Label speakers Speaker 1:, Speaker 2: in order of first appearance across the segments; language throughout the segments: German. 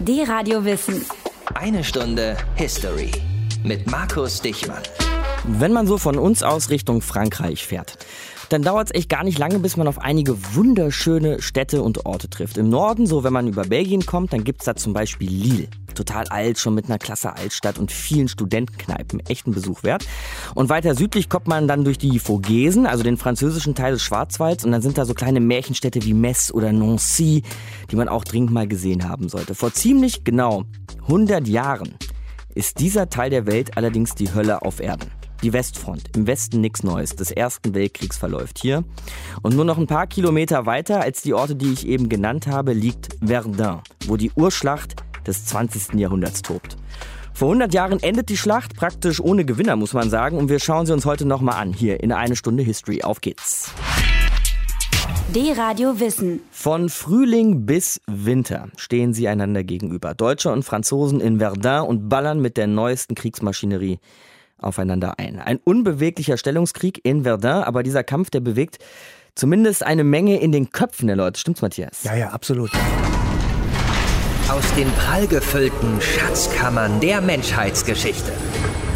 Speaker 1: Die Radio Wissen.
Speaker 2: Eine Stunde History mit Markus Dichmann.
Speaker 3: Wenn man so von uns aus Richtung Frankreich fährt, dann dauert es echt gar nicht lange, bis man auf einige wunderschöne Städte und Orte trifft. Im Norden, so wenn man über Belgien kommt, dann gibt es da zum Beispiel Lille. Total alt, schon mit einer klasse Altstadt und vielen Studentenkneipen. Echten Besuch wert. Und weiter südlich kommt man dann durch die Vogesen, also den französischen Teil des Schwarzwalds. Und dann sind da so kleine Märchenstädte wie Metz oder Nancy, die man auch dringend mal gesehen haben sollte. Vor ziemlich genau 100 Jahren ist dieser Teil der Welt allerdings die Hölle auf Erden. Die Westfront. Im Westen nichts Neues. Des Ersten Weltkriegs verläuft hier. Und nur noch ein paar Kilometer weiter als die Orte, die ich eben genannt habe, liegt Verdun, wo die Urschlacht des 20. Jahrhunderts tobt. Vor 100 Jahren endet die Schlacht praktisch ohne Gewinner, muss man sagen. Und wir schauen sie uns heute nochmal an, hier in eine Stunde History. Auf geht's.
Speaker 1: D-Radio Wissen.
Speaker 3: Von Frühling bis Winter stehen sie einander gegenüber. Deutsche und Franzosen in Verdun und ballern mit der neuesten Kriegsmaschinerie aufeinander ein. Ein unbeweglicher Stellungskrieg in Verdun, aber dieser Kampf, der bewegt zumindest eine Menge in den Köpfen der Leute. Stimmt's, Matthias?
Speaker 4: Ja, ja, absolut.
Speaker 2: Aus den prallgefüllten Schatzkammern der Menschheitsgeschichte.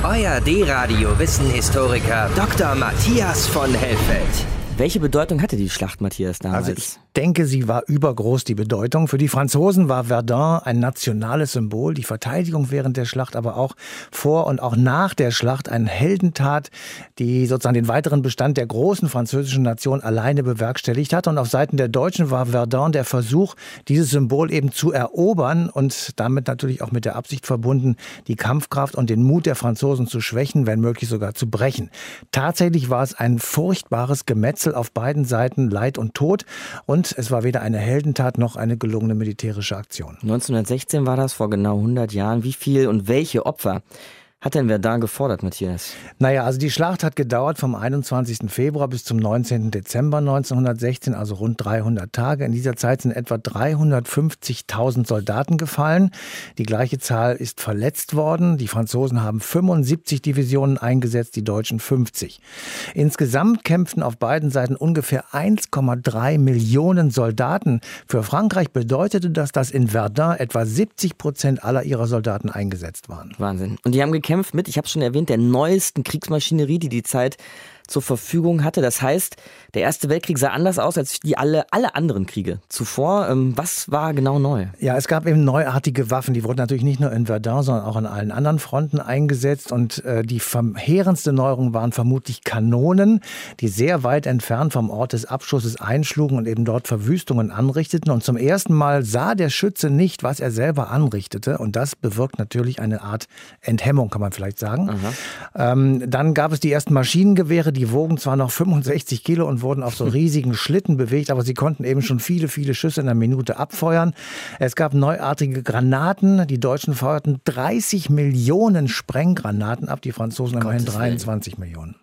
Speaker 2: Euer D-Radio Wissenhistoriker Dr. Matthias von Hellfeld.
Speaker 3: Welche Bedeutung hatte die Schlacht, Matthias, damals?
Speaker 4: Also ich denke, sie war übergroß, die Bedeutung. Für die Franzosen war Verdun ein nationales Symbol, die Verteidigung während der Schlacht, aber auch vor und auch nach der Schlacht eine Heldentat, die sozusagen den weiteren Bestand der großen französischen Nation alleine bewerkstelligt hat. Und auf Seiten der Deutschen war Verdun der Versuch, dieses Symbol eben zu erobern und damit natürlich auch mit der Absicht verbunden, die Kampfkraft und den Mut der Franzosen zu schwächen, wenn möglich sogar zu brechen. Tatsächlich war es ein furchtbares Gemetzel auf beiden Seiten Leid und Tod. Und es war weder eine Heldentat noch eine gelungene militärische Aktion.
Speaker 3: 1916 war das, vor genau 100 Jahren. Wie viel und welche Opfer hat denn wer da gefordert, Matthias?
Speaker 4: Naja, also die Schlacht hat gedauert vom 21. Februar bis zum 19. Dezember 1916, also rund 300 Tage. In dieser Zeit sind etwa 350.000 Soldaten gefallen. Die gleiche Zahl ist verletzt worden. Die Franzosen haben 75 Divisionen eingesetzt, die Deutschen 50. Insgesamt kämpften auf beiden Seiten ungefähr 1,3 Millionen Soldaten. Für Frankreich bedeutete das, dass in Verdun etwa 70 Prozent aller ihrer Soldaten eingesetzt waren.
Speaker 3: Wahnsinn. Und die haben gekämpft mit, ich habe schon erwähnt, der neuesten Kriegsmaschinerie, die die Zeit zur Verfügung hatte. Das heißt, der Erste Weltkrieg sah anders aus als die alle, alle anderen Kriege zuvor. Ähm, was war genau neu?
Speaker 4: Ja, es gab eben neuartige Waffen. Die wurden natürlich nicht nur in Verdun, sondern auch an allen anderen Fronten eingesetzt. Und äh, die verheerendste Neuerung waren vermutlich Kanonen, die sehr weit entfernt vom Ort des Abschusses einschlugen und eben dort Verwüstungen anrichteten. Und zum ersten Mal sah der Schütze nicht, was er selber anrichtete. Und das bewirkt natürlich eine Art Enthemmung, kann man vielleicht sagen. Ähm, dann gab es die ersten Maschinengewehre, die wogen zwar noch 65 Kilo und wurden auf so riesigen Schlitten bewegt, aber sie konnten eben schon viele, viele Schüsse in einer Minute abfeuern. Es gab neuartige Granaten. Die Deutschen feuerten 30 Millionen Sprenggranaten ab, die Franzosen immerhin 23 Millionen.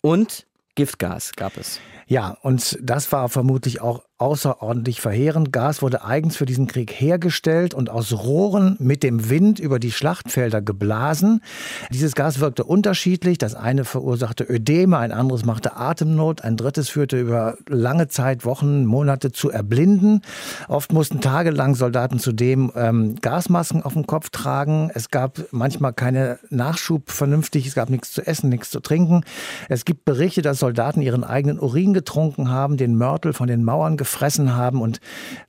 Speaker 3: Und Giftgas gab es.
Speaker 4: Ja, und das war vermutlich auch außerordentlich verheerend. Gas wurde eigens für diesen Krieg hergestellt und aus Rohren mit dem Wind über die Schlachtfelder geblasen. Dieses Gas wirkte unterschiedlich. Das eine verursachte Ödeme, ein anderes machte Atemnot, ein drittes führte über lange Zeit, Wochen, Monate zu Erblinden. Oft mussten tagelang Soldaten zudem ähm, Gasmasken auf dem Kopf tragen. Es gab manchmal keine Nachschub vernünftig. Es gab nichts zu essen, nichts zu trinken. Es gibt Berichte, dass Soldaten ihren eigenen Urin getrunken haben, den Mörtel von den Mauern gefressen haben. Und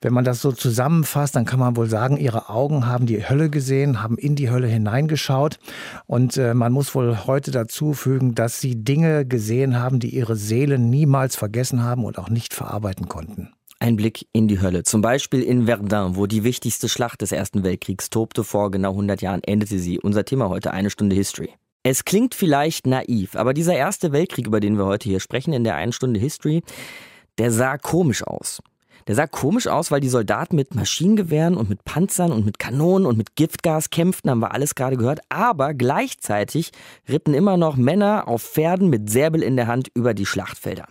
Speaker 4: wenn man das so zusammenfasst, dann kann man wohl sagen, ihre Augen haben die Hölle gesehen, haben in die Hölle hineingeschaut. Und äh, man muss wohl heute dazu fügen, dass sie Dinge gesehen haben, die ihre Seelen niemals vergessen haben und auch nicht verarbeiten konnten.
Speaker 3: Ein Blick in die Hölle. Zum Beispiel in Verdun, wo die wichtigste Schlacht des Ersten Weltkriegs tobte. Vor genau 100 Jahren endete sie. Unser Thema heute eine Stunde History. Es klingt vielleicht naiv, aber dieser Erste Weltkrieg, über den wir heute hier sprechen, in der einen Stunde History, der sah komisch aus. Der sah komisch aus, weil die Soldaten mit Maschinengewehren und mit Panzern und mit Kanonen und mit Giftgas kämpften, haben wir alles gerade gehört. Aber gleichzeitig ritten immer noch Männer auf Pferden mit Säbel in der Hand über die Schlachtfelder.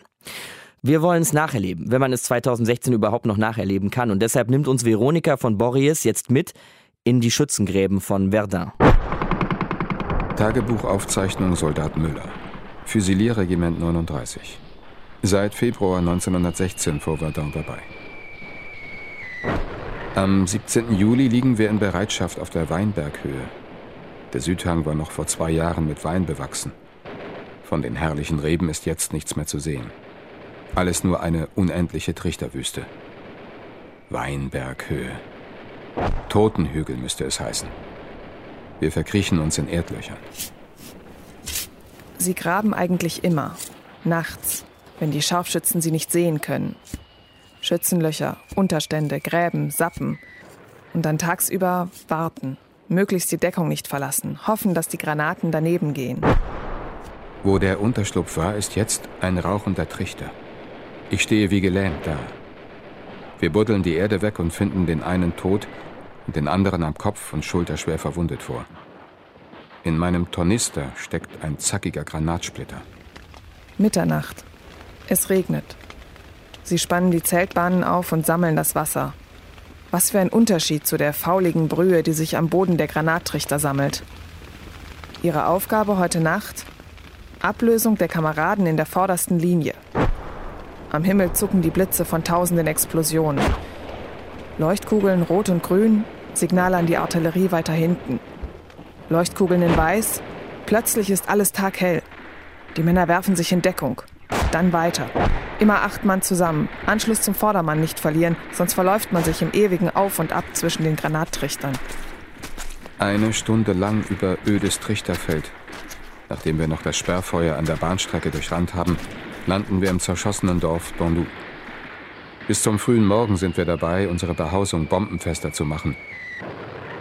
Speaker 3: Wir wollen es nacherleben, wenn man es 2016 überhaupt noch nacherleben kann. Und deshalb nimmt uns Veronika von Borries jetzt mit in die Schützengräben von Verdun.
Speaker 5: Tagebuchaufzeichnung Soldat Müller. Füsilierregiment 39. Seit Februar 1916 vor Verdun dabei. Am 17. Juli liegen wir in Bereitschaft auf der Weinberghöhe. Der Südhang war noch vor zwei Jahren mit Wein bewachsen. Von den herrlichen Reben ist jetzt nichts mehr zu sehen. Alles nur eine unendliche Trichterwüste. Weinberghöhe. Totenhügel müsste es heißen. Wir verkriechen uns in Erdlöchern.
Speaker 1: Sie graben eigentlich immer. Nachts, wenn die Scharfschützen sie nicht sehen können. Schützenlöcher, Unterstände, Gräben, Sappen. Und dann tagsüber warten, möglichst die Deckung nicht verlassen, hoffen, dass die Granaten daneben gehen.
Speaker 5: Wo der Unterschlupf war, ist jetzt ein rauchender Trichter. Ich stehe wie gelähmt da. Wir buddeln die Erde weg und finden den einen tot und den anderen am Kopf und Schulter schwer verwundet vor. In meinem Tornister steckt ein zackiger Granatsplitter.
Speaker 1: Mitternacht. Es regnet. Sie spannen die Zeltbahnen auf und sammeln das Wasser. Was für ein Unterschied zu der fauligen Brühe, die sich am Boden der Granattrichter sammelt. Ihre Aufgabe heute Nacht? Ablösung der Kameraden in der vordersten Linie. Am Himmel zucken die Blitze von tausenden Explosionen. Leuchtkugeln rot und grün, Signale an die Artillerie weiter hinten. Leuchtkugeln in weiß, plötzlich ist alles taghell. Die Männer werfen sich in Deckung. Dann weiter. Immer acht Mann zusammen. Anschluss zum Vordermann nicht verlieren, sonst verläuft man sich im ewigen Auf und Ab zwischen den Granattrichtern.
Speaker 5: Eine Stunde lang über ödes Trichterfeld. Nachdem wir noch das Sperrfeuer an der Bahnstrecke durchrannt haben, landen wir im zerschossenen Dorf Dondou. Bis zum frühen Morgen sind wir dabei, unsere Behausung bombenfester zu machen.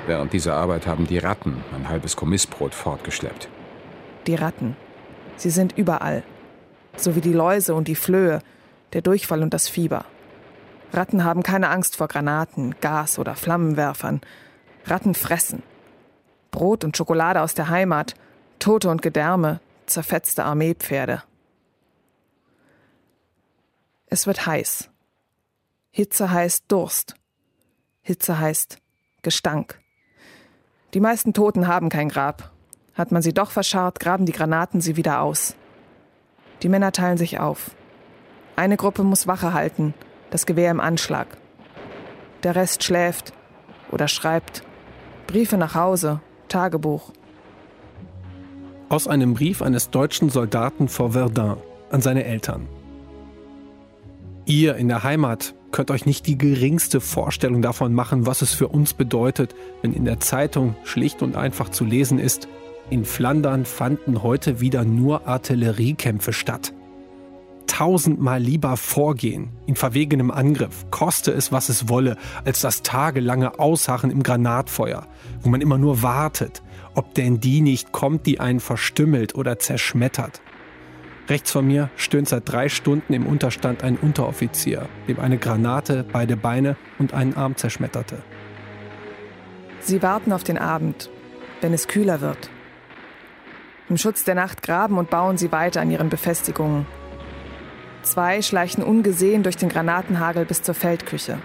Speaker 5: Während dieser Arbeit haben die Ratten ein halbes Kommissbrot fortgeschleppt.
Speaker 1: Die Ratten. Sie sind überall. So wie die Läuse und die Flöhe, der Durchfall und das Fieber. Ratten haben keine Angst vor Granaten, Gas oder Flammenwerfern. Ratten fressen. Brot und Schokolade aus der Heimat, Tote und Gedärme, zerfetzte Armeepferde. Es wird heiß. Hitze heißt Durst. Hitze heißt Gestank. Die meisten Toten haben kein Grab. Hat man sie doch verscharrt, graben die Granaten sie wieder aus. Die Männer teilen sich auf. Eine Gruppe muss Wache halten, das Gewehr im Anschlag. Der Rest schläft oder schreibt. Briefe nach Hause, Tagebuch.
Speaker 6: Aus einem Brief eines deutschen Soldaten vor Verdun an seine Eltern. Ihr in der Heimat könnt euch nicht die geringste Vorstellung davon machen, was es für uns bedeutet, wenn in der Zeitung schlicht und einfach zu lesen ist, in Flandern fanden heute wieder nur Artilleriekämpfe statt. Tausendmal lieber vorgehen, in verwegenem Angriff, koste es, was es wolle, als das tagelange Ausharren im Granatfeuer, wo man immer nur wartet, ob denn die nicht kommt, die einen verstümmelt oder zerschmettert. Rechts von mir stöhnt seit drei Stunden im Unterstand ein Unteroffizier, dem eine Granate beide Beine und einen Arm zerschmetterte.
Speaker 1: Sie warten auf den Abend, wenn es kühler wird. Im Schutz der Nacht graben und bauen sie weiter an ihren Befestigungen. Zwei schleichen ungesehen durch den Granatenhagel bis zur Feldküche.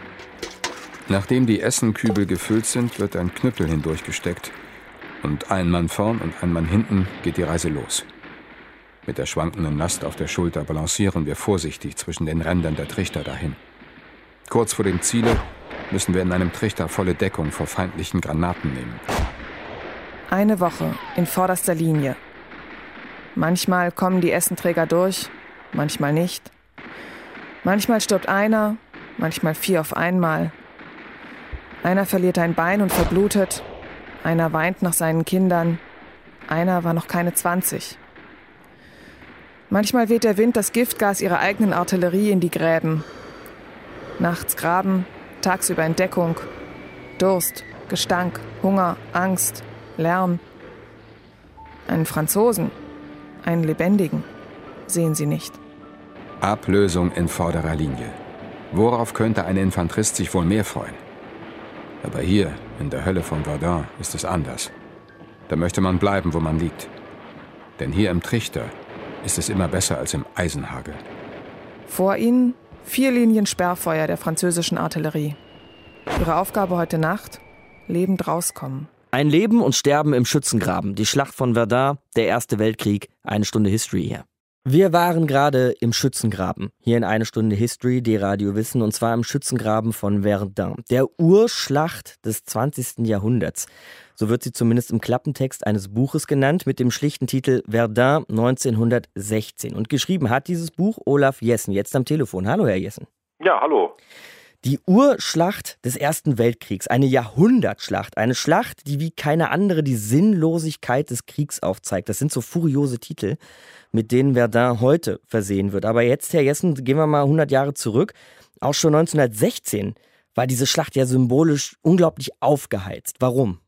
Speaker 5: Nachdem die Essenkübel gefüllt sind, wird ein Knüppel hindurchgesteckt. Und ein Mann vorn und ein Mann hinten geht die Reise los. Mit der schwankenden Last auf der Schulter balancieren wir vorsichtig zwischen den Rändern der Trichter dahin. Kurz vor dem Ziele müssen wir in einem Trichter volle Deckung vor feindlichen Granaten nehmen.
Speaker 1: Eine Woche in vorderster Linie. Manchmal kommen die Essenträger durch, manchmal nicht. Manchmal stirbt einer, manchmal vier auf einmal. Einer verliert ein Bein und verblutet, einer weint nach seinen Kindern, einer war noch keine 20. Manchmal weht der Wind das Giftgas ihrer eigenen Artillerie in die Gräben. Nachts Graben, tagsüber Entdeckung, Durst, Gestank, Hunger, Angst, Lärm. Einen Franzosen, einen Lebendigen, sehen sie nicht.
Speaker 5: Ablösung in vorderer Linie. Worauf könnte ein Infanterist sich wohl mehr freuen? Aber hier, in der Hölle von Verdun, ist es anders. Da möchte man bleiben, wo man liegt. Denn hier im Trichter ist es immer besser als im Eisenhagel.
Speaker 1: Vor ihnen vier Linien Sperrfeuer der französischen Artillerie. Ihre Aufgabe heute Nacht? Lebend rauskommen.
Speaker 3: Ein Leben und Sterben im Schützengraben. Die Schlacht von Verdun, der Erste Weltkrieg, eine Stunde History hier. Wir waren gerade im Schützengraben, hier in eine Stunde History, die Radio Wissen, und zwar im Schützengraben von Verdun, der Urschlacht des 20. Jahrhunderts. So wird sie zumindest im Klappentext eines Buches genannt mit dem schlichten Titel Verdun 1916. Und geschrieben hat dieses Buch Olaf Jessen, jetzt am Telefon. Hallo, Herr Jessen.
Speaker 7: Ja, hallo.
Speaker 3: Die Urschlacht des Ersten Weltkriegs, eine Jahrhundertschlacht, eine Schlacht, die wie keine andere die Sinnlosigkeit des Kriegs aufzeigt. Das sind so furiose Titel, mit denen Verdun heute versehen wird. Aber jetzt, Herr Jessen, gehen wir mal 100 Jahre zurück. Auch schon 1916 war diese Schlacht ja symbolisch unglaublich aufgeheizt. Warum?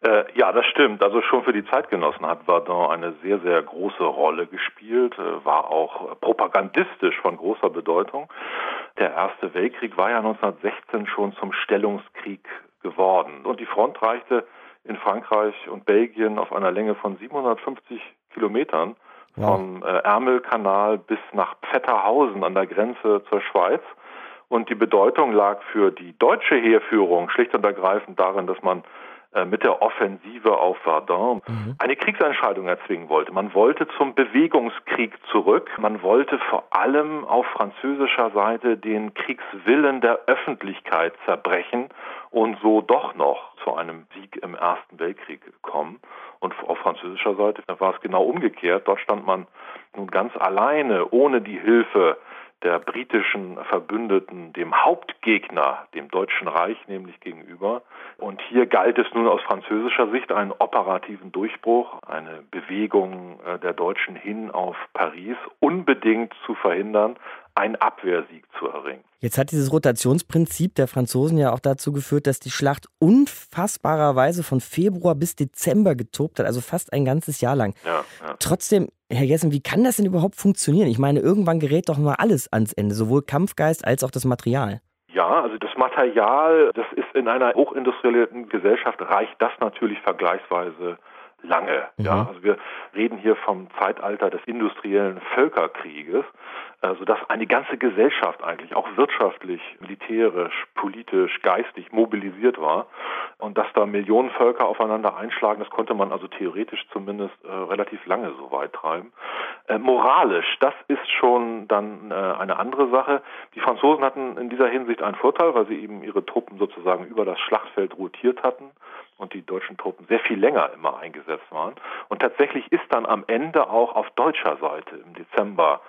Speaker 7: Äh, ja, das stimmt. Also schon für die Zeitgenossen hat Verdun eine sehr, sehr große Rolle gespielt, äh, war auch propagandistisch von großer Bedeutung. Der Erste Weltkrieg war ja 1916 schon zum Stellungskrieg geworden und die Front reichte in Frankreich und Belgien auf einer Länge von 750 Kilometern vom äh, Ärmelkanal bis nach Pfetterhausen an der Grenze zur Schweiz. Und die Bedeutung lag für die deutsche Heerführung schlicht und ergreifend darin, dass man mit der Offensive auf Verdun mhm. eine Kriegsentscheidung erzwingen wollte. Man wollte zum Bewegungskrieg zurück. Man wollte vor allem auf französischer Seite den Kriegswillen der Öffentlichkeit zerbrechen und so doch noch zu einem Sieg im Ersten Weltkrieg kommen. Und auf französischer Seite war es genau umgekehrt. Dort stand man nun ganz alleine, ohne die Hilfe der britischen Verbündeten dem Hauptgegner, dem Deutschen Reich nämlich gegenüber. Und hier galt es nun aus französischer Sicht einen operativen Durchbruch, eine Bewegung äh, der Deutschen hin auf Paris unbedingt zu verhindern, einen Abwehrsieg zu erringen.
Speaker 3: Jetzt hat dieses Rotationsprinzip der Franzosen ja auch dazu geführt, dass die Schlacht unfassbarerweise von Februar bis Dezember getobt hat, also fast ein ganzes Jahr lang. Ja, ja. Trotzdem, Herr Jessen, wie kann das denn überhaupt funktionieren? Ich meine, irgendwann gerät doch mal alles ans Ende, sowohl Kampfgeist als auch das Material.
Speaker 7: Ja, also das Material, das ist in einer hochindustrialisierten Gesellschaft, reicht das natürlich vergleichsweise lange. Mhm. Ja, also wir reden hier vom Zeitalter des industriellen Völkerkrieges, äh, sodass eine ganze Gesellschaft eigentlich auch wirtschaftlich, militärisch, politisch, geistig mobilisiert war und dass da Millionen Völker aufeinander einschlagen, das konnte man also theoretisch zumindest äh, relativ lange so weit treiben. Äh, moralisch, das ist schon dann äh, eine andere Sache. Die Franzosen hatten in dieser Hinsicht einen Vorteil, weil sie eben ihre Truppen sozusagen über das Schlachtfeld rotiert hatten und die deutschen Truppen sehr viel länger immer eingesetzt waren. Und tatsächlich ist dann am Ende auch auf deutscher Seite im Dezember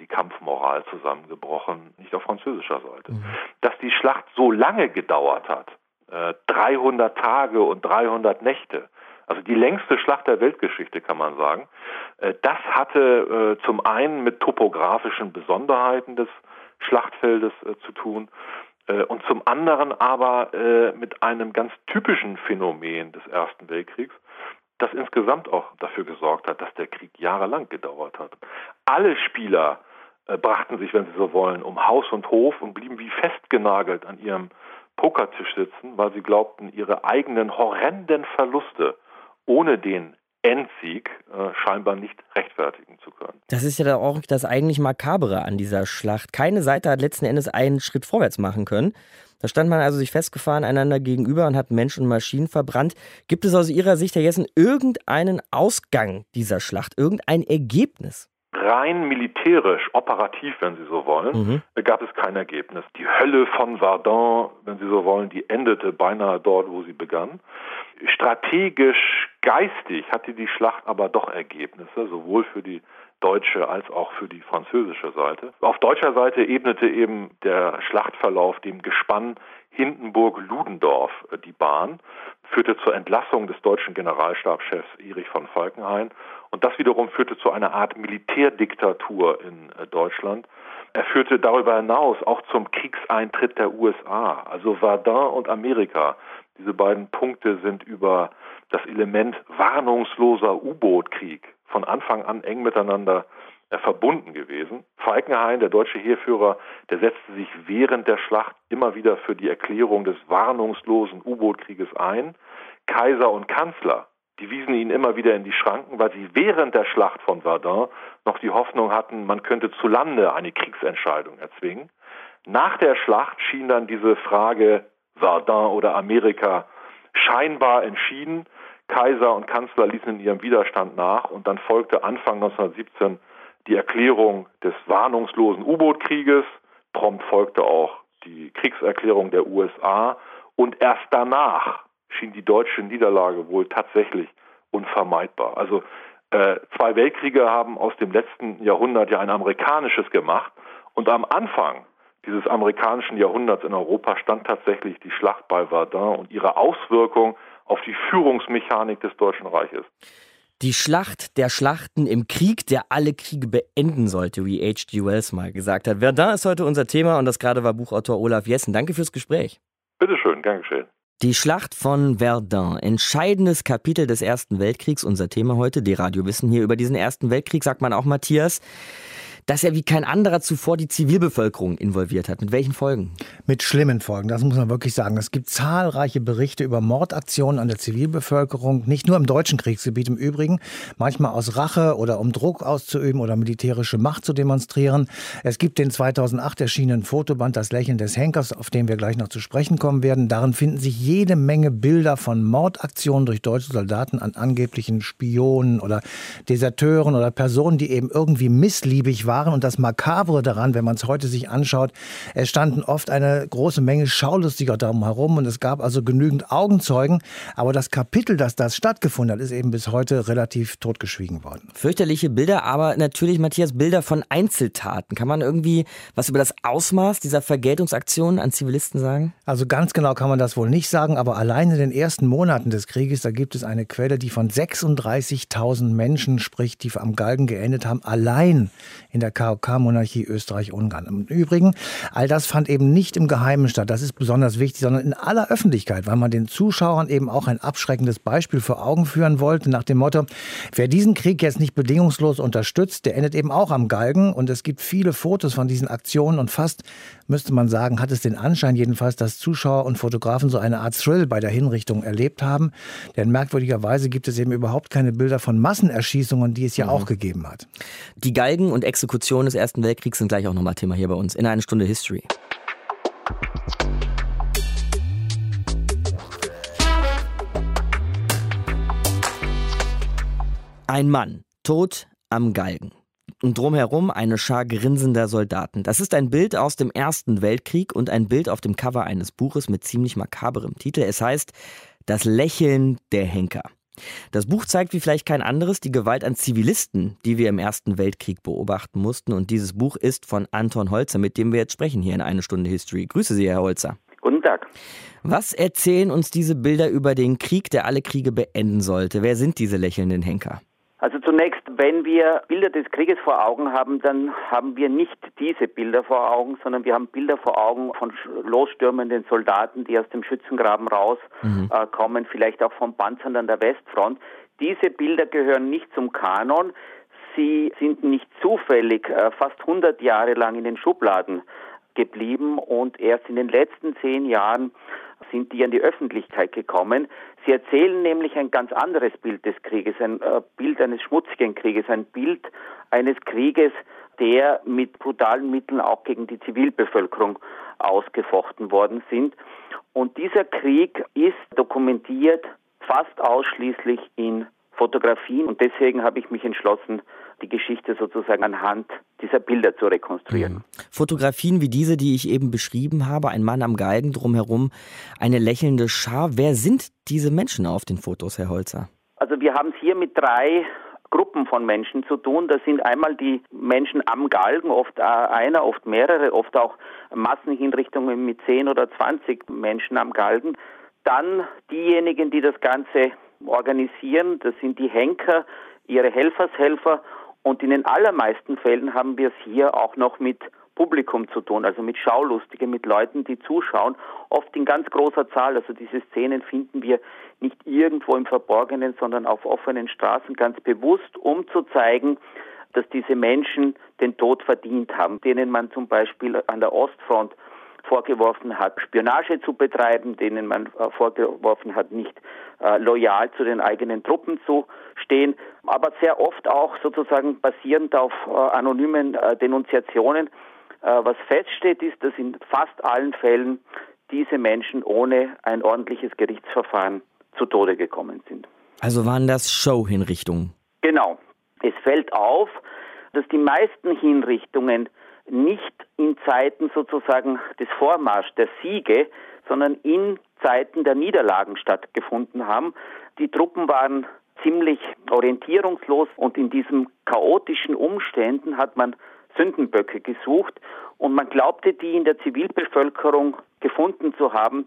Speaker 7: die Kampfmoral zusammengebrochen, nicht auf französischer Seite. Mhm. Dass die Schlacht so lange gedauert hat, äh, 300 Tage und 300 Nächte, also die längste Schlacht der Weltgeschichte, kann man sagen. Äh, das hatte äh, zum einen mit topografischen Besonderheiten des Schlachtfeldes äh, zu tun äh, und zum anderen aber äh, mit einem ganz typischen Phänomen des Ersten Weltkriegs, das insgesamt auch dafür gesorgt hat, dass der Krieg jahrelang gedauert hat. Alle Spieler äh, brachten sich, wenn sie so wollen, um Haus und Hof und blieben wie festgenagelt an ihrem Pokertisch sitzen, weil sie glaubten, ihre eigenen horrenden Verluste ohne den Endsieg äh, scheinbar nicht rechtfertigen zu können.
Speaker 3: Das ist ja auch das eigentlich Makabere an dieser Schlacht. Keine Seite hat letzten Endes einen Schritt vorwärts machen können. Da stand man also sich festgefahren einander gegenüber und hat Mensch und Maschinen verbrannt. Gibt es aus Ihrer Sicht, Herr Jessen, irgendeinen Ausgang dieser Schlacht, irgendein Ergebnis?
Speaker 7: Rein militärisch, operativ, wenn Sie so wollen, mhm. gab es kein Ergebnis. Die Hölle von Verdun, wenn Sie so wollen, die endete beinahe dort, wo sie begann. Strategisch, geistig hatte die Schlacht aber doch Ergebnisse, sowohl für die deutsche als auch für die französische Seite. Auf deutscher Seite ebnete eben der Schlachtverlauf dem Gespann Hindenburg-Ludendorff die Bahn, führte zur Entlassung des deutschen Generalstabschefs Erich von Falkenhayn und das wiederum führte zu einer Art Militärdiktatur in äh, Deutschland. Er führte darüber hinaus auch zum Kriegseintritt der USA, also Verdun und Amerika. Diese beiden Punkte sind über das Element warnungsloser U-Boot-Krieg von Anfang an eng miteinander äh, verbunden gewesen. Falkenhayn, der deutsche Heerführer, der setzte sich während der Schlacht immer wieder für die Erklärung des warnungslosen U-Boot-Krieges ein. Kaiser und Kanzler, die wiesen ihn immer wieder in die Schranken, weil sie während der Schlacht von Verdun noch die Hoffnung hatten, man könnte zu Lande eine Kriegsentscheidung erzwingen. Nach der Schlacht schien dann diese Frage Verdun oder Amerika scheinbar entschieden. Kaiser und Kanzler ließen in ihrem Widerstand nach und dann folgte Anfang 1917 die Erklärung des warnungslosen U-Boot-Krieges, prompt folgte auch die Kriegserklärung der USA und erst danach schien die deutsche Niederlage wohl tatsächlich unvermeidbar. Also äh, zwei Weltkriege haben aus dem letzten Jahrhundert ja ein amerikanisches gemacht und am Anfang dieses amerikanischen Jahrhunderts in Europa stand tatsächlich die Schlacht bei Verdun und ihre Auswirkung auf die Führungsmechanik des Deutschen Reiches.
Speaker 3: Die Schlacht der Schlachten im Krieg, der alle Kriege beenden sollte, wie H.G. Wells mal gesagt hat. Verdun ist heute unser Thema und das gerade war Buchautor Olaf Jessen. Danke fürs Gespräch.
Speaker 7: Bitteschön, gern geschehen.
Speaker 3: Die Schlacht von Verdun, entscheidendes Kapitel des Ersten Weltkriegs, unser Thema heute. Die Radiowissen hier über diesen Ersten Weltkrieg, sagt man auch Matthias dass er wie kein anderer zuvor die Zivilbevölkerung involviert hat. Mit welchen Folgen?
Speaker 4: Mit schlimmen Folgen, das muss man wirklich sagen. Es gibt zahlreiche Berichte über Mordaktionen an der Zivilbevölkerung, nicht nur im deutschen Kriegsgebiet im Übrigen, manchmal aus Rache oder um Druck auszuüben oder militärische Macht zu demonstrieren. Es gibt den 2008 erschienenen Fotoband Das Lächeln des Henkers, auf den wir gleich noch zu sprechen kommen werden. Darin finden sich jede Menge Bilder von Mordaktionen durch deutsche Soldaten an angeblichen Spionen oder Deserteuren oder Personen, die eben irgendwie missliebig waren waren. Und das Makabre daran, wenn man es heute sich anschaut, es standen oft eine große Menge Schaulustiger darum herum und es gab also genügend Augenzeugen. Aber das Kapitel, dass das stattgefunden hat, ist eben bis heute relativ totgeschwiegen worden.
Speaker 3: Fürchterliche Bilder, aber natürlich, Matthias, Bilder von Einzeltaten. Kann man irgendwie was über das Ausmaß dieser Vergeltungsaktionen an Zivilisten sagen?
Speaker 4: Also ganz genau kann man das wohl nicht sagen, aber allein in den ersten Monaten des Krieges, da gibt es eine Quelle, die von 36.000 Menschen spricht, die am Galgen geendet haben, allein in der der KOK-Monarchie Österreich-Ungarn. Im Übrigen, all das fand eben nicht im Geheimen statt. Das ist besonders wichtig, sondern in aller Öffentlichkeit, weil man den Zuschauern eben auch ein abschreckendes Beispiel vor Augen führen wollte, nach dem Motto, wer diesen Krieg jetzt nicht bedingungslos unterstützt, der endet eben auch am Galgen. Und es gibt viele Fotos von diesen Aktionen und fast, müsste man sagen, hat es den Anschein jedenfalls, dass Zuschauer und Fotografen so eine Art Thrill bei der Hinrichtung erlebt haben. Denn merkwürdigerweise gibt es eben überhaupt keine Bilder von Massenerschießungen, die es ja mhm. auch gegeben hat.
Speaker 3: Die Galgen und Exekutionen Exekutionen des Ersten Weltkriegs sind gleich auch nochmal Thema hier bei uns in einer Stunde History. Ein Mann, tot am Galgen. Und drumherum eine Schar grinsender Soldaten. Das ist ein Bild aus dem Ersten Weltkrieg und ein Bild auf dem Cover eines Buches mit ziemlich makaberem Titel. Es heißt Das Lächeln der Henker. Das Buch zeigt wie vielleicht kein anderes die Gewalt an Zivilisten, die wir im Ersten Weltkrieg beobachten mussten. Und dieses Buch ist von Anton Holzer, mit dem wir jetzt sprechen hier in eine Stunde History. Grüße Sie, Herr Holzer.
Speaker 8: Guten Tag.
Speaker 3: Was erzählen uns diese Bilder über den Krieg, der alle Kriege beenden sollte? Wer sind diese lächelnden Henker?
Speaker 8: Also zunächst, wenn wir Bilder des Krieges vor Augen haben, dann haben wir nicht diese Bilder vor Augen, sondern wir haben Bilder vor Augen von losstürmenden Soldaten, die aus dem Schützengraben rauskommen, mhm. äh, vielleicht auch von Panzern an der Westfront. Diese Bilder gehören nicht zum Kanon. Sie sind nicht zufällig äh, fast 100 Jahre lang in den Schubladen geblieben und erst in den letzten zehn Jahren sind die an die Öffentlichkeit gekommen. Sie erzählen nämlich ein ganz anderes Bild des Krieges, ein äh, Bild eines schmutzigen Krieges, ein Bild eines Krieges, der mit brutalen Mitteln auch gegen die Zivilbevölkerung ausgefochten worden sind. Und dieser Krieg ist dokumentiert fast ausschließlich in Fotografien und deswegen habe ich mich entschlossen, die Geschichte sozusagen anhand dieser Bilder zu rekonstruieren. Mhm.
Speaker 3: Fotografien wie diese, die ich eben beschrieben habe, ein Mann am Galgen drumherum, eine lächelnde Schar. Wer sind diese Menschen auf den Fotos, Herr Holzer?
Speaker 8: Also wir haben es hier mit drei Gruppen von Menschen zu tun. Das sind einmal die Menschen am Galgen, oft einer, oft mehrere, oft auch Massenhinrichtungen mit 10 oder 20 Menschen am Galgen. Dann diejenigen, die das Ganze organisieren, das sind die Henker, ihre Helfershelfer und in den allermeisten Fällen haben wir es hier auch noch mit Publikum zu tun, also mit Schaulustigen, mit Leuten, die zuschauen, oft in ganz großer Zahl. Also diese Szenen finden wir nicht irgendwo im Verborgenen, sondern auf offenen Straßen ganz bewusst, um zu zeigen, dass diese Menschen den Tod verdient haben, denen man zum Beispiel an der Ostfront vorgeworfen hat, Spionage zu betreiben, denen man äh, vorgeworfen hat, nicht äh, loyal zu den eigenen Truppen zu stehen, aber sehr oft auch sozusagen basierend auf äh, anonymen Denunziationen. Was feststeht, ist, dass in fast allen Fällen diese Menschen ohne ein ordentliches Gerichtsverfahren zu Tode gekommen sind.
Speaker 3: Also waren das Show-Hinrichtungen?
Speaker 8: Genau. Es fällt auf, dass die meisten Hinrichtungen nicht in Zeiten sozusagen des Vormarsch der Siege, sondern in Zeiten der Niederlagen stattgefunden haben. Die Truppen waren ziemlich orientierungslos und in diesen chaotischen Umständen hat man Sündenböcke gesucht und man glaubte, die in der Zivilbevölkerung gefunden zu haben.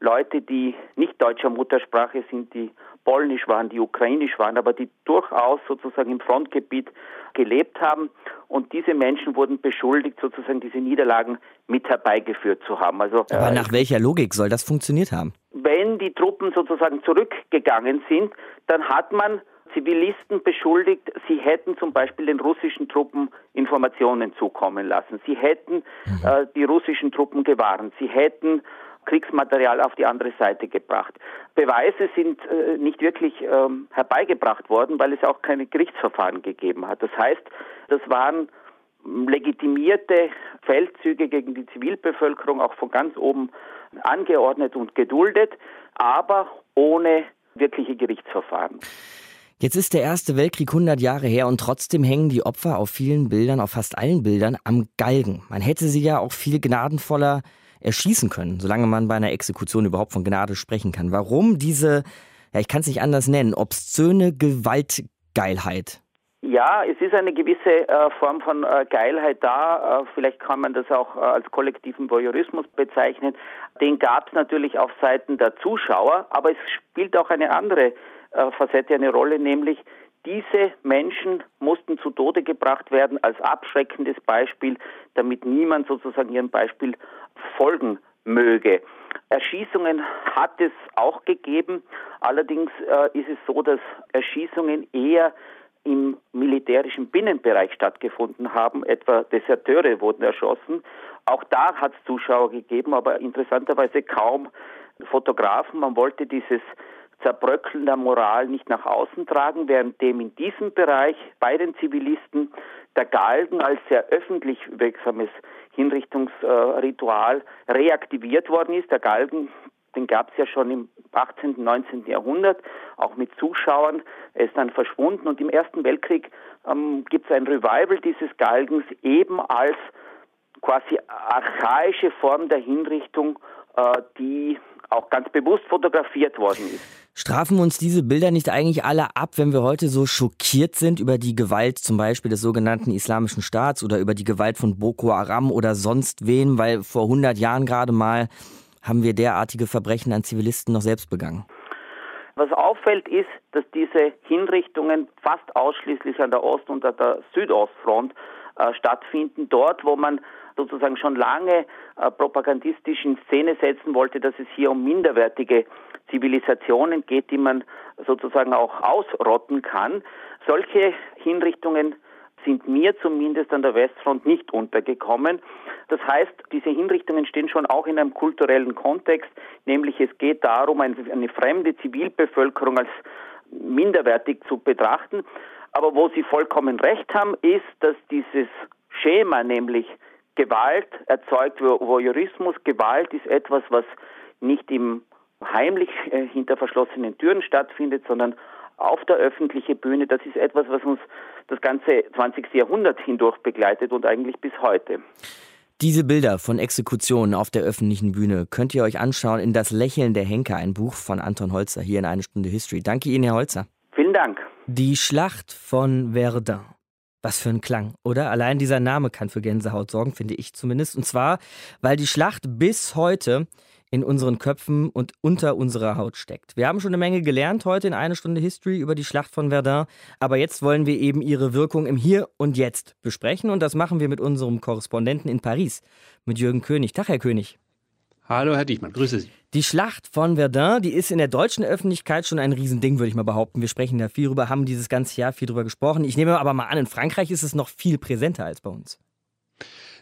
Speaker 8: Leute, die nicht deutscher Muttersprache sind, die polnisch waren, die ukrainisch waren, aber die durchaus sozusagen im Frontgebiet gelebt haben. Und diese Menschen wurden beschuldigt, sozusagen diese Niederlagen mit herbeigeführt zu haben.
Speaker 3: Also, aber äh, nach welcher Logik soll das funktioniert haben?
Speaker 8: Wenn die Truppen sozusagen zurückgegangen sind, dann hat man Zivilisten beschuldigt, sie hätten zum Beispiel den russischen Truppen Informationen zukommen lassen. Sie hätten mhm. äh, die russischen Truppen gewarnt. Sie hätten Kriegsmaterial auf die andere Seite gebracht. Beweise sind äh, nicht wirklich ähm, herbeigebracht worden, weil es auch keine Gerichtsverfahren gegeben hat. Das heißt, das waren legitimierte Feldzüge gegen die Zivilbevölkerung, auch von ganz oben angeordnet und geduldet, aber ohne wirkliche Gerichtsverfahren.
Speaker 3: Jetzt ist der Erste Weltkrieg 100 Jahre her und trotzdem hängen die Opfer auf vielen Bildern, auf fast allen Bildern, am Galgen. Man hätte sie ja auch viel gnadenvoller erschießen können, solange man bei einer Exekution überhaupt von Gnade sprechen kann. Warum diese, ja, ich kann es nicht anders nennen, obszöne Gewaltgeilheit?
Speaker 8: Ja, es ist eine gewisse äh, Form von äh, Geilheit da. Äh, vielleicht kann man das auch äh, als kollektiven Voyeurismus bezeichnen. Den gab es natürlich auf Seiten der Zuschauer, aber es spielt auch eine andere äh, Facette eine Rolle, nämlich diese Menschen mussten zu Tode gebracht werden als abschreckendes Beispiel, damit niemand sozusagen ihrem Beispiel folgen möge. Erschießungen hat es auch gegeben. Allerdings äh, ist es so, dass Erschießungen eher im militärischen Binnenbereich stattgefunden haben. Etwa Deserteure wurden erschossen. Auch da hat es Zuschauer gegeben, aber interessanterweise kaum Fotografen. Man wollte dieses Zerbröckeln der Moral nicht nach außen tragen, währenddem in diesem Bereich bei den Zivilisten der Galgen als sehr öffentlich wirksames Hinrichtungsritual reaktiviert worden ist. Der Galgen, den gab es ja schon im 18., 19. Jahrhundert, auch mit Zuschauern. Er ist dann verschwunden und im Ersten Weltkrieg ähm, gibt es ein Revival dieses Galgens eben als quasi archaische Form der Hinrichtung, äh, die auch ganz bewusst fotografiert worden ist.
Speaker 3: Strafen uns diese Bilder nicht eigentlich alle ab, wenn wir heute so schockiert sind über die Gewalt zum Beispiel des sogenannten Islamischen Staats oder über die Gewalt von Boko Haram oder sonst wem, weil vor 100 Jahren gerade mal haben wir derartige Verbrechen an Zivilisten noch selbst begangen?
Speaker 8: Was auffällt ist, dass diese Hinrichtungen fast ausschließlich an der Ost- und an der Südostfront äh, stattfinden, dort wo man sozusagen schon lange äh, propagandistisch in Szene setzen wollte, dass es hier um minderwertige Zivilisationen geht, die man sozusagen auch ausrotten kann. Solche Hinrichtungen sind mir zumindest an der Westfront nicht untergekommen. Das heißt, diese Hinrichtungen stehen schon auch in einem kulturellen Kontext, nämlich es geht darum, eine, eine fremde Zivilbevölkerung als minderwertig zu betrachten. Aber wo Sie vollkommen recht haben, ist, dass dieses Schema, nämlich Gewalt erzeugt Voyeurismus. Gewalt ist etwas, was nicht im heimlich äh, hinter verschlossenen Türen stattfindet, sondern auf der öffentlichen Bühne. Das ist etwas, was uns das ganze 20. Jahrhundert hindurch begleitet und eigentlich bis heute.
Speaker 3: Diese Bilder von Exekutionen auf der öffentlichen Bühne könnt ihr euch anschauen in Das Lächeln der Henker, ein Buch von Anton Holzer hier in eine Stunde History. Danke Ihnen, Herr Holzer.
Speaker 8: Vielen Dank.
Speaker 3: Die Schlacht von Verdun. Was für ein Klang, oder? Allein dieser Name kann für Gänsehaut sorgen, finde ich zumindest. Und zwar, weil die Schlacht bis heute in unseren Köpfen und unter unserer Haut steckt. Wir haben schon eine Menge gelernt heute in einer Stunde History über die Schlacht von Verdun, aber jetzt wollen wir eben ihre Wirkung im Hier und Jetzt besprechen und das machen wir mit unserem Korrespondenten in Paris, mit Jürgen König. Tag, Herr König.
Speaker 9: Hallo, Herr Diechmann, grüße Sie.
Speaker 3: Die Schlacht von Verdun, die ist in der deutschen Öffentlichkeit schon ein Riesending, würde ich mal behaupten. Wir sprechen da viel drüber, haben dieses ganze Jahr viel drüber gesprochen. Ich nehme aber mal an, in Frankreich ist es noch viel präsenter als bei uns.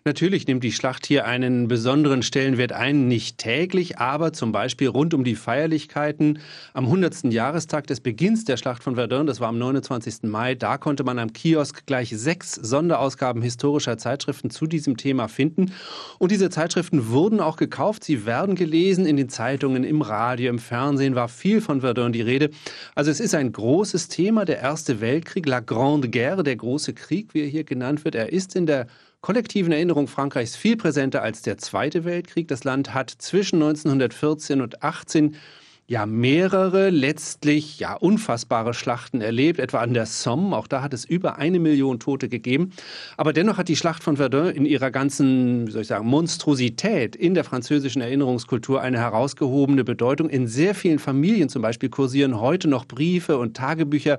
Speaker 9: Natürlich nimmt die Schlacht hier einen besonderen Stellenwert ein, nicht täglich, aber zum Beispiel rund um die Feierlichkeiten am 100. Jahrestag des Beginns der Schlacht von Verdun, das war am 29. Mai, da konnte man am Kiosk gleich sechs Sonderausgaben historischer Zeitschriften zu diesem Thema finden. Und diese Zeitschriften wurden auch gekauft, sie werden gelesen in den Zeitungen, im Radio, im Fernsehen war viel von Verdun die Rede. Also es ist ein großes Thema, der Erste Weltkrieg, La Grande Guerre, der große Krieg, wie er hier genannt wird. Er ist in der kollektiven Erinnerung Frankreichs viel präsenter als der Zweite Weltkrieg. Das Land hat zwischen 1914 und 18 ja mehrere letztlich ja unfassbare Schlachten erlebt, etwa an der Somme. Auch da hat es über eine Million Tote gegeben. Aber dennoch hat die Schlacht von Verdun in ihrer ganzen, wie soll ich sagen, Monstrosität in der französischen Erinnerungskultur eine herausgehobene Bedeutung. In sehr vielen Familien zum Beispiel kursieren heute noch Briefe und Tagebücher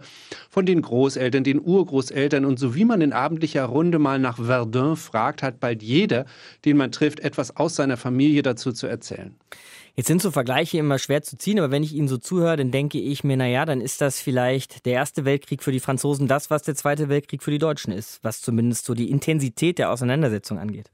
Speaker 9: von den Großeltern, den Urgroßeltern. Und so wie man in abendlicher Runde mal nach Verdun fragt, hat bald jeder, den man trifft, etwas aus seiner Familie dazu zu erzählen.
Speaker 3: Jetzt sind so Vergleiche immer schwer zu ziehen, aber wenn ich Ihnen so zuhöre, dann denke ich mir, naja, dann ist das vielleicht der Erste Weltkrieg für die Franzosen das, was der Zweite Weltkrieg für die Deutschen ist, was zumindest so die Intensität der Auseinandersetzung angeht.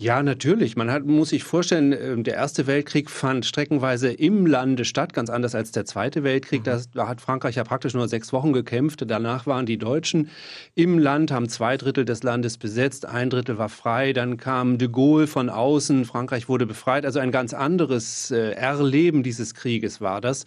Speaker 9: Ja, natürlich. Man hat, muss sich vorstellen, ähm, der Erste Weltkrieg fand streckenweise im Lande statt, ganz anders als der Zweite Weltkrieg. Mhm. da hat Frankreich ja praktisch nur sechs Wochen gekämpft. Danach waren die Deutschen im Land, haben zwei Drittel des Landes besetzt, ein Drittel war frei. Dann kam de Gaulle von außen, Frankreich wurde befreit. Also ein ganz anderes äh, Erleben dieses Krieges war das.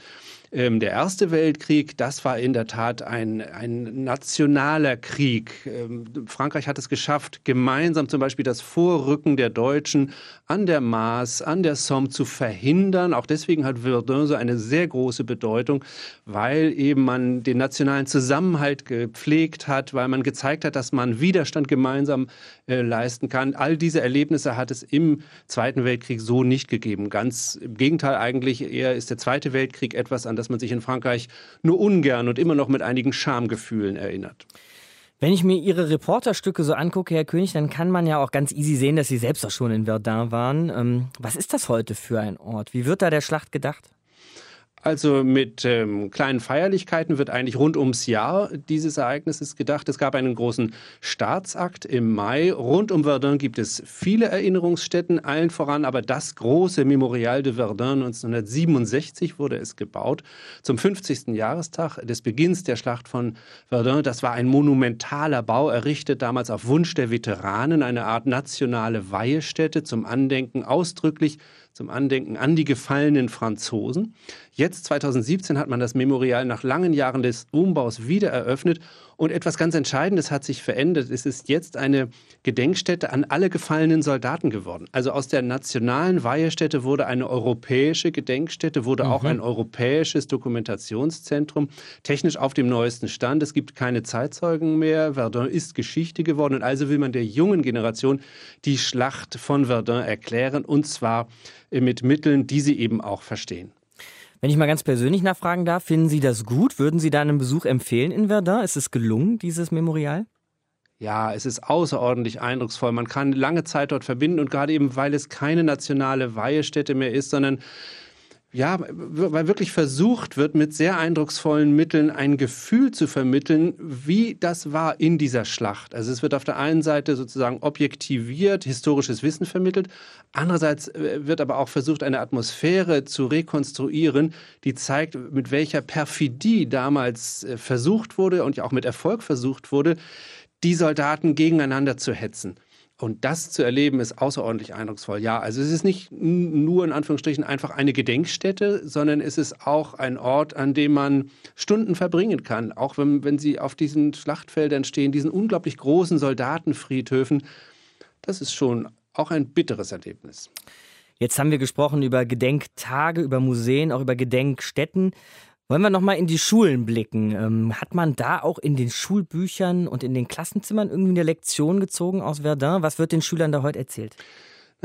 Speaker 9: Ähm, der Erste Weltkrieg, das war in der Tat ein, ein nationaler Krieg. Ähm, Frankreich hat es geschafft, gemeinsam zum Beispiel das Vorrücken der Deutschen an der Maas, an der Somme zu verhindern. Auch deswegen hat Verdun so eine sehr große Bedeutung, weil eben man den nationalen Zusammenhalt gepflegt hat, weil man gezeigt hat, dass man Widerstand gemeinsam äh, leisten kann. All diese Erlebnisse hat es im Zweiten Weltkrieg so nicht gegeben. Ganz im Gegenteil eigentlich eher ist der Zweite Weltkrieg etwas, an das man sich in Frankreich nur ungern und immer noch mit einigen Schamgefühlen erinnert.
Speaker 3: Wenn ich mir Ihre Reporterstücke so angucke, Herr König, dann kann man ja auch ganz easy sehen, dass Sie selbst auch schon in Verdun waren. Ähm, was ist das heute für ein Ort? Wie wird da der Schlacht gedacht?
Speaker 9: Also mit ähm, kleinen Feierlichkeiten wird eigentlich rund ums Jahr dieses Ereignisses gedacht. Es gab einen großen Staatsakt im Mai. Rund um Verdun gibt es viele Erinnerungsstätten, allen voran aber das große Memorial de Verdun 1967 wurde es gebaut. Zum 50. Jahrestag des Beginns der Schlacht von Verdun. Das war ein monumentaler Bau, errichtet damals auf Wunsch der Veteranen, eine Art nationale Weihestätte zum Andenken ausdrücklich zum Andenken an die gefallenen Franzosen. Jetzt, 2017, hat man das Memorial nach langen Jahren des Umbaus wieder eröffnet und etwas ganz Entscheidendes hat sich verändert. Es ist jetzt eine Gedenkstätte an alle gefallenen Soldaten geworden. Also aus der nationalen Weihestätte wurde eine europäische Gedenkstätte, wurde mhm. auch ein europäisches Dokumentationszentrum, technisch auf dem neuesten Stand. Es gibt keine Zeitzeugen mehr. Verdun ist Geschichte geworden und also will man der jungen Generation die Schlacht von Verdun erklären und zwar mit Mitteln, die sie eben auch verstehen.
Speaker 3: Wenn ich mal ganz persönlich nachfragen darf, finden Sie das gut? Würden Sie da einen Besuch empfehlen in Verdun? Ist es gelungen, dieses Memorial?
Speaker 9: Ja, es ist außerordentlich eindrucksvoll. Man kann lange Zeit dort verbinden und gerade eben, weil es keine nationale Weihestätte mehr ist, sondern ja, weil wirklich versucht wird, mit sehr eindrucksvollen Mitteln ein Gefühl zu vermitteln, wie das war in dieser Schlacht. Also es wird auf der einen Seite sozusagen objektiviert, historisches Wissen vermittelt, andererseits äh, wird aber auch versucht, eine Atmosphäre zu rekonstruieren, die zeigt, mit welcher Perfidie damals äh, versucht wurde und ja auch mit Erfolg versucht wurde, die Soldaten gegeneinander zu hetzen. Und das zu erleben ist außerordentlich eindrucksvoll. Ja, also es ist nicht nur in Anführungsstrichen einfach eine Gedenkstätte, sondern es ist auch ein Ort, an dem man Stunden verbringen kann. Auch wenn, wenn Sie auf diesen Schlachtfeldern stehen, diesen unglaublich großen Soldatenfriedhöfen. Das ist schon auch ein bitteres Erlebnis.
Speaker 3: Jetzt haben wir gesprochen über Gedenktage, über Museen, auch über Gedenkstätten. Wollen wir nochmal in die Schulen blicken? Ähm, hat man da auch in den Schulbüchern und in den Klassenzimmern irgendwie eine Lektion gezogen aus Verdun? Was wird den Schülern da heute erzählt?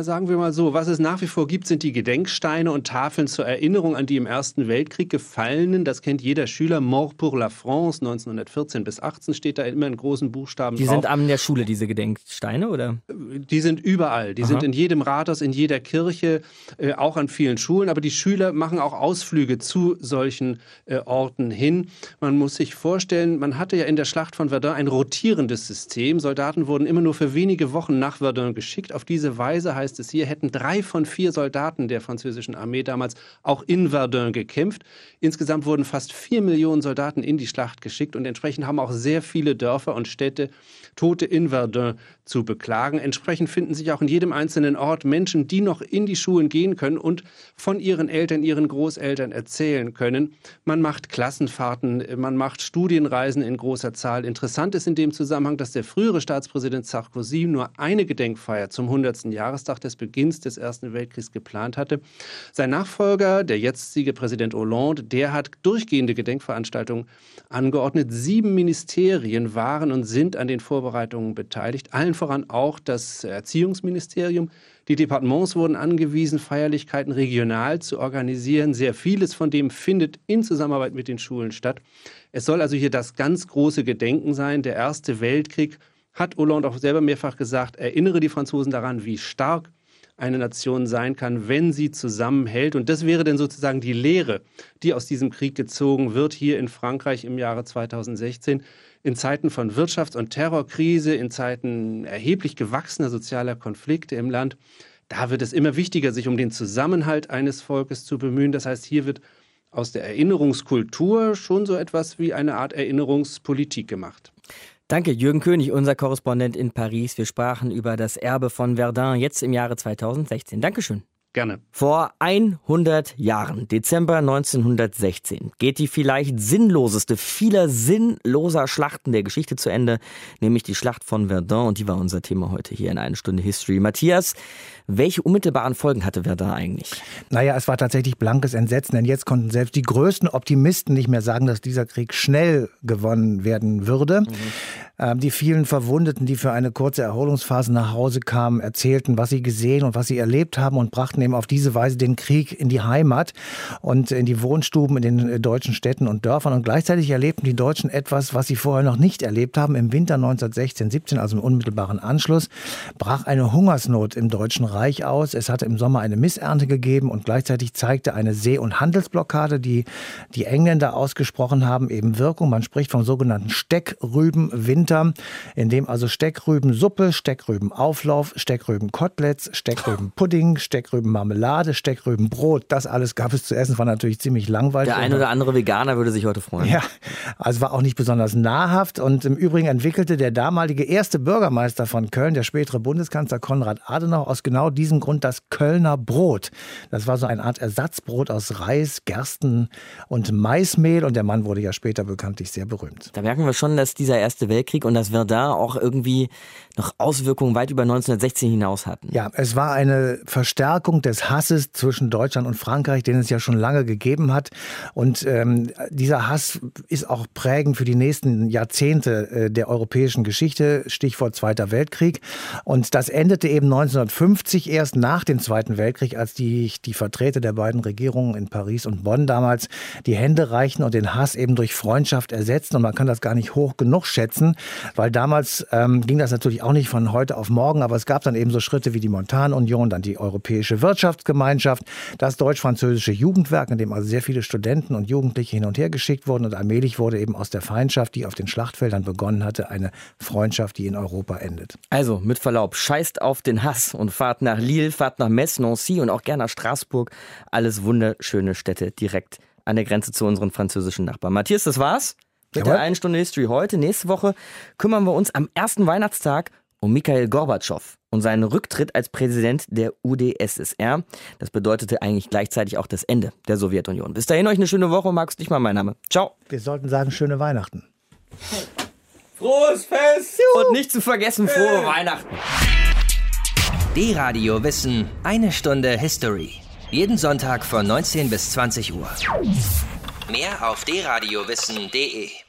Speaker 9: Sagen wir mal so, was es nach wie vor gibt, sind die Gedenksteine und Tafeln zur Erinnerung an die im Ersten Weltkrieg Gefallenen. Das kennt jeder Schüler. Mort pour la France 1914 bis 18 steht da immer in großen Buchstaben
Speaker 3: Die
Speaker 9: drauf.
Speaker 3: sind an der Schule, diese Gedenksteine, oder?
Speaker 9: Die sind überall. Die
Speaker 3: Aha.
Speaker 9: sind in jedem Rathaus, in jeder Kirche, äh, auch an vielen Schulen. Aber die Schüler machen auch Ausflüge zu solchen äh, Orten hin. Man muss sich vorstellen, man hatte ja in der Schlacht von Verdun ein rotierendes System. Soldaten wurden immer nur für wenige Wochen nach Verdun geschickt. Auf diese Weise heißt es hier, hätten drei von vier Soldaten der französischen Armee damals auch in Verdun gekämpft. Insgesamt wurden fast vier Millionen Soldaten in die Schlacht geschickt und entsprechend haben auch sehr viele Dörfer und Städte Tote in Verdun zu beklagen. Entsprechend finden sich auch in jedem einzelnen Ort Menschen, die noch in die Schulen gehen können und von ihren Eltern, ihren Großeltern erzählen können. Man macht Klassenfahrten, man macht Studienreisen in großer Zahl. Interessant ist in dem Zusammenhang, dass der frühere Staatspräsident Sarkozy nur eine Gedenkfeier zum 100. Jahrestag des Beginns des Ersten Weltkriegs geplant hatte. Sein Nachfolger, der jetzige Präsident Hollande, der hat durchgehende Gedenkveranstaltungen angeordnet. Sieben Ministerien waren und sind an den Vorbereitungen beteiligt, allen voran auch das Erziehungsministerium. Die Departements wurden angewiesen, Feierlichkeiten regional zu organisieren. Sehr vieles von dem findet in Zusammenarbeit mit den Schulen statt. Es soll also hier das ganz große Gedenken sein. Der Erste Weltkrieg hat Hollande auch selber mehrfach gesagt, erinnere die Franzosen daran, wie stark eine Nation sein kann, wenn sie zusammenhält. Und das wäre dann sozusagen die Lehre, die aus diesem Krieg gezogen wird, hier in Frankreich im Jahre 2016. In Zeiten von Wirtschafts- und Terrorkrise, in Zeiten erheblich gewachsener sozialer Konflikte im Land, da wird es immer wichtiger, sich um den Zusammenhalt eines Volkes zu bemühen. Das heißt, hier wird aus der Erinnerungskultur schon so etwas wie eine Art Erinnerungspolitik gemacht.
Speaker 3: Danke, Jürgen König, unser Korrespondent in Paris. Wir sprachen über das Erbe von Verdun jetzt im Jahre 2016. Dankeschön.
Speaker 9: Gerne.
Speaker 3: Vor 100 Jahren, Dezember 1916, geht die vielleicht sinnloseste vieler sinnloser Schlachten der Geschichte zu Ende, nämlich die Schlacht von Verdun. Und die war unser Thema heute hier in eine Stunde History. Matthias, welche unmittelbaren Folgen hatte Verdun eigentlich?
Speaker 4: Naja, es war tatsächlich blankes Entsetzen, denn jetzt konnten selbst die größten Optimisten nicht mehr sagen, dass dieser Krieg schnell gewonnen werden würde. Mhm. Ähm, die vielen Verwundeten, die für eine kurze Erholungsphase nach Hause kamen, erzählten, was sie gesehen und was sie erlebt haben und brachten eben auf diese Weise den Krieg in die Heimat und in die Wohnstuben in den äh, deutschen Städten und Dörfern. Und gleichzeitig erlebten die Deutschen etwas, was sie vorher noch nicht erlebt haben. Im Winter 1916, 17, also im unmittelbaren Anschluss, brach eine Hungersnot im Deutschen Reich aus. Es hatte im Sommer eine Missernte gegeben und gleichzeitig zeigte eine See- und Handelsblockade, die die Engländer ausgesprochen haben, eben Wirkung. Man spricht vom sogenannten Steckrübenwinter, in dem also Steckrübensuppe, Steckrübenauflauf, Steckrübenkoteletts, Steckrübenpudding, Steckrübenmarmelade, Steckrübenbrot, das alles gab es zu essen. War natürlich ziemlich langweilig.
Speaker 3: Der ein oder andere Veganer würde sich heute freuen.
Speaker 4: Ja, also war auch nicht besonders nahrhaft. Und im Übrigen entwickelte der damalige erste Bürgermeister von Köln, der spätere Bundeskanzler Konrad Adenauer, aus genau diesem Grund das Kölner Brot. Das war so eine Art Ersatzbrot aus Reis, Gersten und Maismehl. Und der Mann wurde ja später bekanntlich sehr berühmt.
Speaker 3: Da merken wir schon, dass dieser Erste Weltkrieg und das Verdun auch irgendwie noch Auswirkungen weit über 1916 hinaus hatten.
Speaker 4: Ja, es war eine Verstärkung des Hasses zwischen Deutschland und Frankreich, den es ja schon lange gegeben hat. Und ähm, dieser Hass ist auch prägend für die nächsten Jahrzehnte äh, der europäischen Geschichte, Stichwort Zweiter Weltkrieg. Und das endete eben 1950 erst nach dem Zweiten Weltkrieg, als die, die Vertreter der beiden Regierungen in Paris und Bonn damals die Hände reichen und den Hass eben durch Freundschaft ersetzten. Und man kann das gar nicht hoch genug schätzen, weil damals ähm, ging das natürlich auch nicht von heute auf morgen, aber es gab dann eben so Schritte wie die Montanunion, dann die Europäische Wirtschaftsgemeinschaft, das deutsch-französische Jugendwerk, in dem also sehr viele Studenten und Jugendliche hin und her geschickt wurden und allmählich wurde eben aus der Feindschaft, die auf den Schlachtfeldern begonnen hatte, eine Freundschaft, die in Europa endet.
Speaker 3: Also, mit Verlaub, scheißt auf den Hass und fahrt nach Lille, fahrt nach Metz, Nancy und auch gerne nach Straßburg. Alles wunderschöne Städte direkt an der Grenze zu unseren französischen Nachbarn. Matthias, das war's mit
Speaker 4: Jawohl.
Speaker 3: der einen Stunde History heute. Nächste Woche kümmern wir uns am ersten Weihnachtstag um Mikhail Gorbatschow und seinen Rücktritt als Präsident der UdSSR. Das bedeutete eigentlich gleichzeitig auch das Ende der Sowjetunion. Bis dahin euch eine schöne Woche. Max Dichmann, mein Name. Ciao.
Speaker 4: Wir sollten sagen, schöne Weihnachten.
Speaker 3: Frohes Fest! Und nicht zu vergessen, frohe Weihnachten.
Speaker 2: D-Radio Wissen, eine Stunde History. Jeden Sonntag von 19 bis 20 Uhr. Mehr auf dradiowissen.de